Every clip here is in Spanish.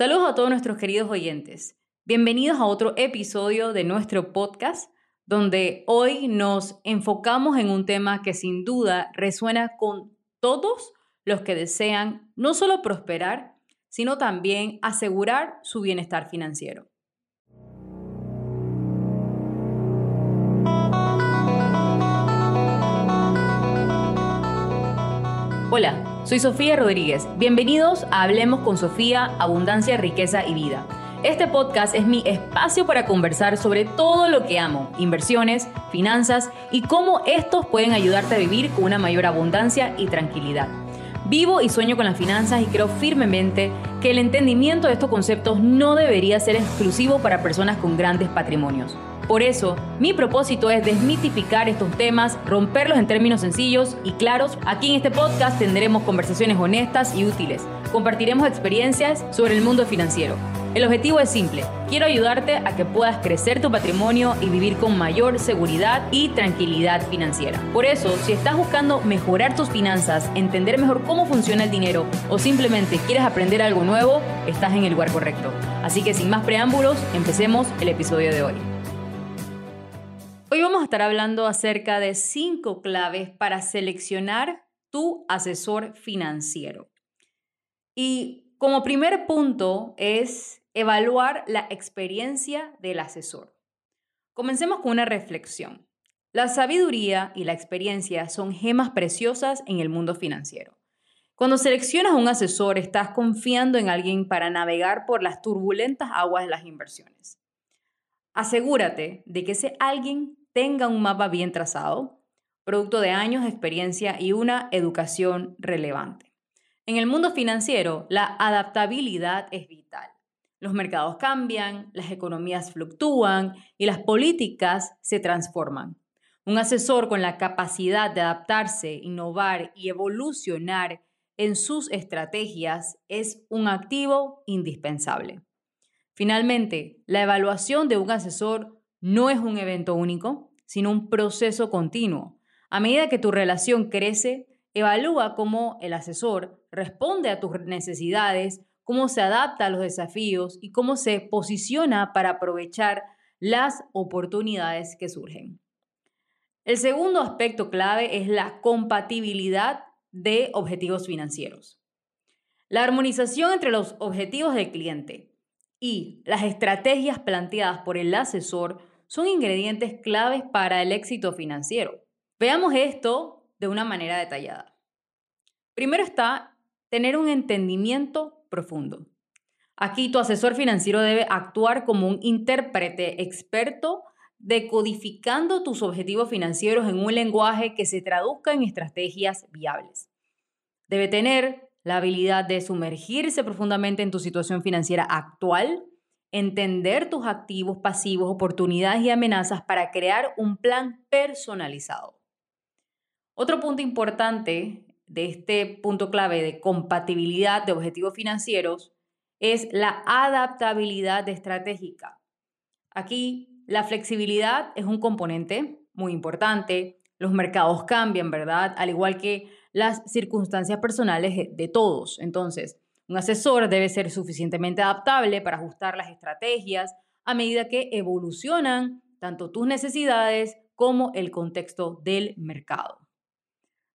Saludos a todos nuestros queridos oyentes. Bienvenidos a otro episodio de nuestro podcast, donde hoy nos enfocamos en un tema que sin duda resuena con todos los que desean no solo prosperar, sino también asegurar su bienestar financiero. Hola, soy Sofía Rodríguez. Bienvenidos a Hablemos con Sofía, Abundancia, Riqueza y Vida. Este podcast es mi espacio para conversar sobre todo lo que amo, inversiones, finanzas y cómo estos pueden ayudarte a vivir con una mayor abundancia y tranquilidad. Vivo y sueño con las finanzas y creo firmemente que el entendimiento de estos conceptos no debería ser exclusivo para personas con grandes patrimonios. Por eso, mi propósito es desmitificar estos temas, romperlos en términos sencillos y claros. Aquí en este podcast tendremos conversaciones honestas y útiles. Compartiremos experiencias sobre el mundo financiero. El objetivo es simple. Quiero ayudarte a que puedas crecer tu patrimonio y vivir con mayor seguridad y tranquilidad financiera. Por eso, si estás buscando mejorar tus finanzas, entender mejor cómo funciona el dinero o simplemente quieres aprender algo nuevo, estás en el lugar correcto. Así que sin más preámbulos, empecemos el episodio de hoy. Hoy vamos a estar hablando acerca de cinco claves para seleccionar tu asesor financiero. Y como primer punto es evaluar la experiencia del asesor. Comencemos con una reflexión. La sabiduría y la experiencia son gemas preciosas en el mundo financiero. Cuando seleccionas un asesor, estás confiando en alguien para navegar por las turbulentas aguas de las inversiones. Asegúrate de que ese alguien tenga un mapa bien trazado, producto de años de experiencia y una educación relevante. En el mundo financiero, la adaptabilidad es vital. Los mercados cambian, las economías fluctúan y las políticas se transforman. Un asesor con la capacidad de adaptarse, innovar y evolucionar en sus estrategias es un activo indispensable. Finalmente, la evaluación de un asesor no es un evento único, sino un proceso continuo. A medida que tu relación crece, evalúa cómo el asesor responde a tus necesidades, cómo se adapta a los desafíos y cómo se posiciona para aprovechar las oportunidades que surgen. El segundo aspecto clave es la compatibilidad de objetivos financieros. La armonización entre los objetivos del cliente y las estrategias planteadas por el asesor son ingredientes claves para el éxito financiero. Veamos esto de una manera detallada. Primero está tener un entendimiento profundo. Aquí tu asesor financiero debe actuar como un intérprete experto decodificando tus objetivos financieros en un lenguaje que se traduzca en estrategias viables. Debe tener la habilidad de sumergirse profundamente en tu situación financiera actual entender tus activos, pasivos, oportunidades y amenazas para crear un plan personalizado. Otro punto importante de este punto clave de compatibilidad de objetivos financieros es la adaptabilidad estratégica. Aquí la flexibilidad es un componente muy importante. Los mercados cambian, ¿verdad? Al igual que las circunstancias personales de todos. Entonces, un asesor debe ser suficientemente adaptable para ajustar las estrategias a medida que evolucionan tanto tus necesidades como el contexto del mercado.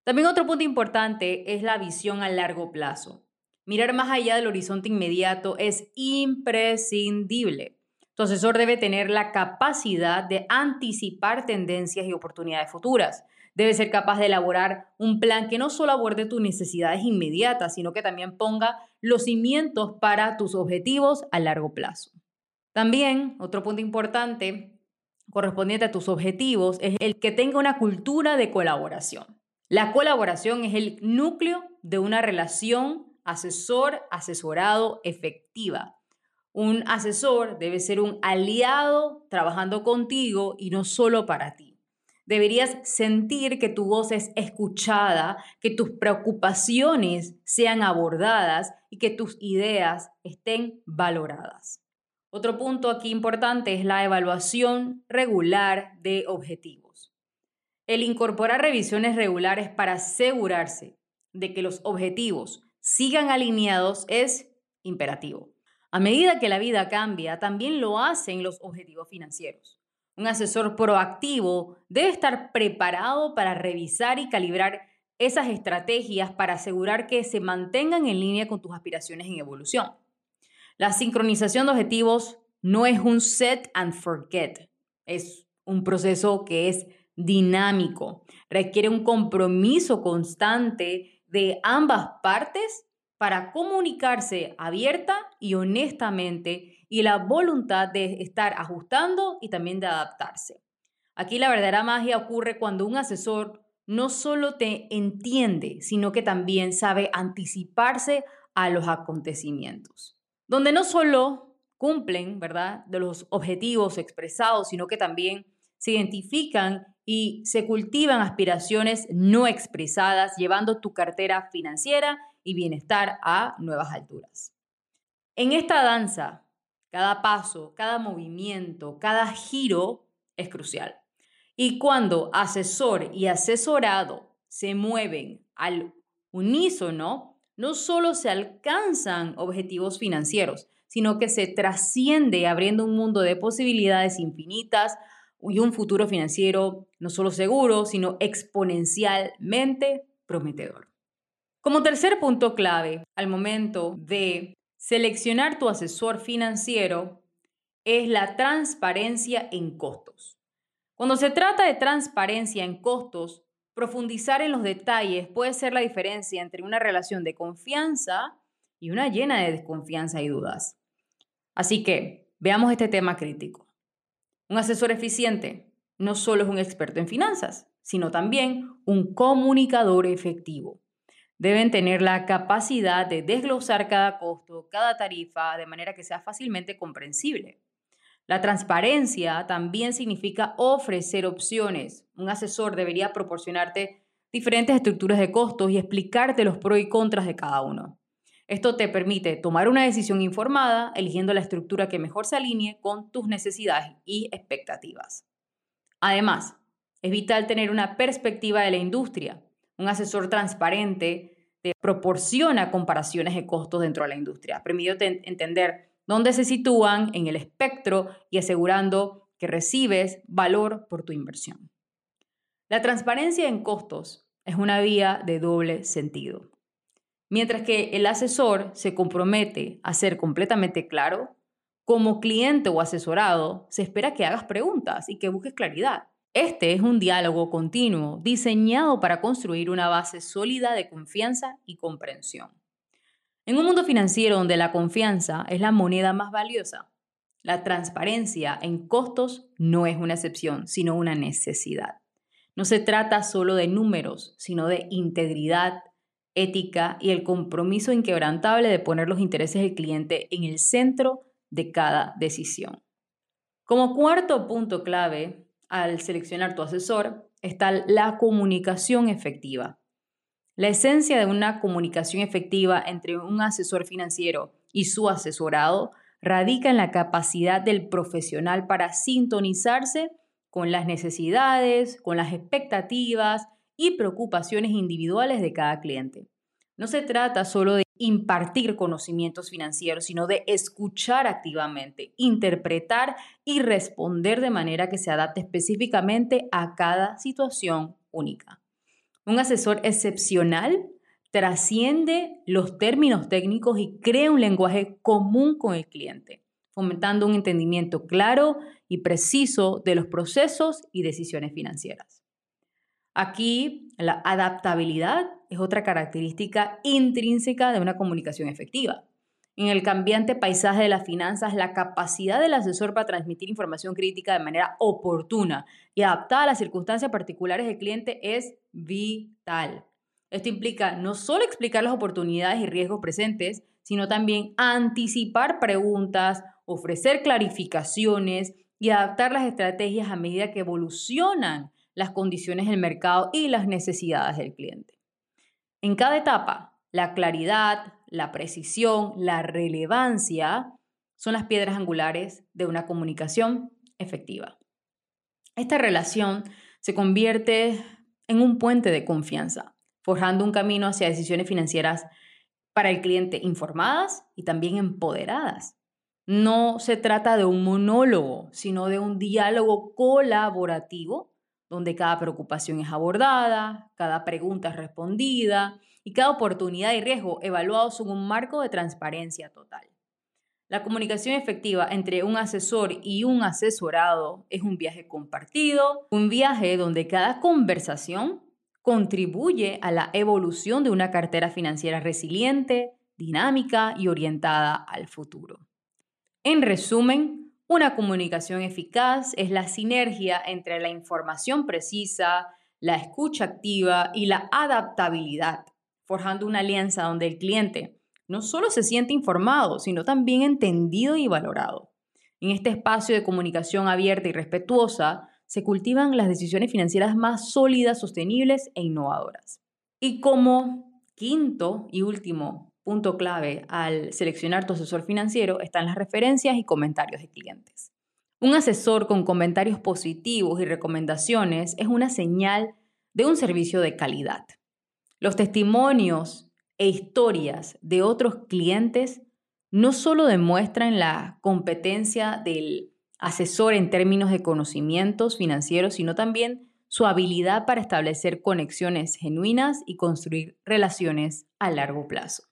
También otro punto importante es la visión a largo plazo. Mirar más allá del horizonte inmediato es imprescindible. Tu asesor debe tener la capacidad de anticipar tendencias y oportunidades futuras Debe ser capaz de elaborar un plan que no solo aborde tus necesidades inmediatas, sino que también ponga los cimientos para tus objetivos a largo plazo. También, otro punto importante correspondiente a tus objetivos es el que tenga una cultura de colaboración. La colaboración es el núcleo de una relación asesor-asesorado efectiva. Un asesor debe ser un aliado trabajando contigo y no solo para ti. Deberías sentir que tu voz es escuchada, que tus preocupaciones sean abordadas y que tus ideas estén valoradas. Otro punto aquí importante es la evaluación regular de objetivos. El incorporar revisiones regulares para asegurarse de que los objetivos sigan alineados es imperativo. A medida que la vida cambia, también lo hacen los objetivos financieros. Un asesor proactivo debe estar preparado para revisar y calibrar esas estrategias para asegurar que se mantengan en línea con tus aspiraciones en evolución. La sincronización de objetivos no es un set and forget, es un proceso que es dinámico, requiere un compromiso constante de ambas partes para comunicarse abierta y honestamente y la voluntad de estar ajustando y también de adaptarse. Aquí la verdadera magia ocurre cuando un asesor no solo te entiende, sino que también sabe anticiparse a los acontecimientos, donde no solo cumplen, ¿verdad?, de los objetivos expresados, sino que también se identifican y se cultivan aspiraciones no expresadas, llevando tu cartera financiera y bienestar a nuevas alturas. En esta danza, cada paso, cada movimiento, cada giro es crucial. Y cuando asesor y asesorado se mueven al unísono, no solo se alcanzan objetivos financieros, sino que se trasciende abriendo un mundo de posibilidades infinitas y un futuro financiero no solo seguro, sino exponencialmente prometedor. Como tercer punto clave al momento de seleccionar tu asesor financiero es la transparencia en costos. Cuando se trata de transparencia en costos, profundizar en los detalles puede ser la diferencia entre una relación de confianza y una llena de desconfianza y dudas. Así que veamos este tema crítico. Un asesor eficiente no solo es un experto en finanzas, sino también un comunicador efectivo. Deben tener la capacidad de desglosar cada costo, cada tarifa, de manera que sea fácilmente comprensible. La transparencia también significa ofrecer opciones. Un asesor debería proporcionarte diferentes estructuras de costos y explicarte los pros y contras de cada uno. Esto te permite tomar una decisión informada, eligiendo la estructura que mejor se alinee con tus necesidades y expectativas. Además, es vital tener una perspectiva de la industria. Un asesor transparente te proporciona comparaciones de costos dentro de la industria, permitiéndote entender dónde se sitúan en el espectro y asegurando que recibes valor por tu inversión. La transparencia en costos es una vía de doble sentido. Mientras que el asesor se compromete a ser completamente claro, como cliente o asesorado, se espera que hagas preguntas y que busques claridad. Este es un diálogo continuo diseñado para construir una base sólida de confianza y comprensión. En un mundo financiero donde la confianza es la moneda más valiosa, la transparencia en costos no es una excepción, sino una necesidad. No se trata solo de números, sino de integridad, ética y el compromiso inquebrantable de poner los intereses del cliente en el centro de cada decisión. Como cuarto punto clave al seleccionar tu asesor está la comunicación efectiva. La esencia de una comunicación efectiva entre un asesor financiero y su asesorado radica en la capacidad del profesional para sintonizarse con las necesidades, con las expectativas y preocupaciones individuales de cada cliente. No se trata solo de impartir conocimientos financieros, sino de escuchar activamente, interpretar y responder de manera que se adapte específicamente a cada situación única. Un asesor excepcional trasciende los términos técnicos y crea un lenguaje común con el cliente, fomentando un entendimiento claro y preciso de los procesos y decisiones financieras. Aquí la adaptabilidad es otra característica intrínseca de una comunicación efectiva. En el cambiante paisaje de las finanzas, la capacidad del asesor para transmitir información crítica de manera oportuna y adaptada a las circunstancias particulares del cliente es vital. Esto implica no solo explicar las oportunidades y riesgos presentes, sino también anticipar preguntas, ofrecer clarificaciones y adaptar las estrategias a medida que evolucionan las condiciones del mercado y las necesidades del cliente. En cada etapa, la claridad, la precisión, la relevancia son las piedras angulares de una comunicación efectiva. Esta relación se convierte en un puente de confianza, forjando un camino hacia decisiones financieras para el cliente informadas y también empoderadas. No se trata de un monólogo, sino de un diálogo colaborativo donde cada preocupación es abordada, cada pregunta es respondida y cada oportunidad y riesgo evaluados en un marco de transparencia total. La comunicación efectiva entre un asesor y un asesorado es un viaje compartido, un viaje donde cada conversación contribuye a la evolución de una cartera financiera resiliente, dinámica y orientada al futuro. En resumen, una comunicación eficaz es la sinergia entre la información precisa, la escucha activa y la adaptabilidad, forjando una alianza donde el cliente no solo se siente informado, sino también entendido y valorado. En este espacio de comunicación abierta y respetuosa se cultivan las decisiones financieras más sólidas, sostenibles e innovadoras. Y como quinto y último punto clave al seleccionar tu asesor financiero están las referencias y comentarios de clientes. Un asesor con comentarios positivos y recomendaciones es una señal de un servicio de calidad. Los testimonios e historias de otros clientes no solo demuestran la competencia del asesor en términos de conocimientos financieros, sino también su habilidad para establecer conexiones genuinas y construir relaciones a largo plazo.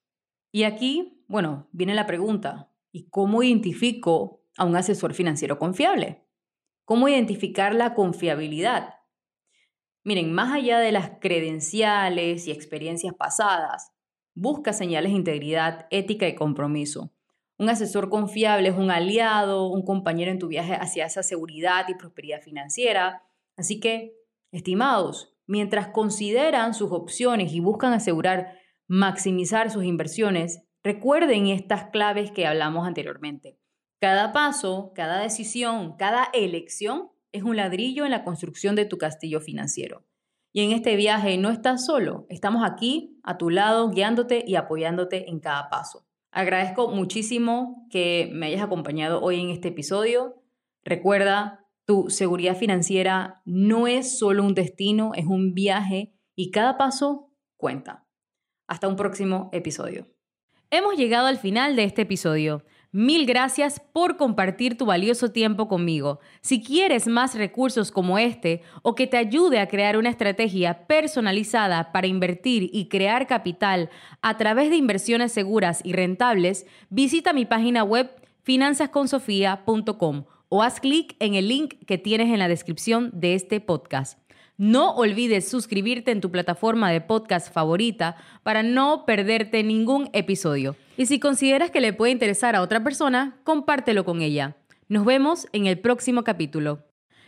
Y aquí, bueno, viene la pregunta, ¿y cómo identifico a un asesor financiero confiable? ¿Cómo identificar la confiabilidad? Miren, más allá de las credenciales y experiencias pasadas, busca señales de integridad, ética y compromiso. Un asesor confiable es un aliado, un compañero en tu viaje hacia esa seguridad y prosperidad financiera. Así que, estimados, mientras consideran sus opciones y buscan asegurar maximizar sus inversiones, recuerden estas claves que hablamos anteriormente. Cada paso, cada decisión, cada elección es un ladrillo en la construcción de tu castillo financiero. Y en este viaje no estás solo, estamos aquí a tu lado, guiándote y apoyándote en cada paso. Agradezco muchísimo que me hayas acompañado hoy en este episodio. Recuerda, tu seguridad financiera no es solo un destino, es un viaje y cada paso cuenta. Hasta un próximo episodio. Hemos llegado al final de este episodio. Mil gracias por compartir tu valioso tiempo conmigo. Si quieres más recursos como este o que te ayude a crear una estrategia personalizada para invertir y crear capital a través de inversiones seguras y rentables, visita mi página web finanzasconsofia.com o haz clic en el link que tienes en la descripción de este podcast. No olvides suscribirte en tu plataforma de podcast favorita para no perderte ningún episodio. Y si consideras que le puede interesar a otra persona, compártelo con ella. Nos vemos en el próximo capítulo.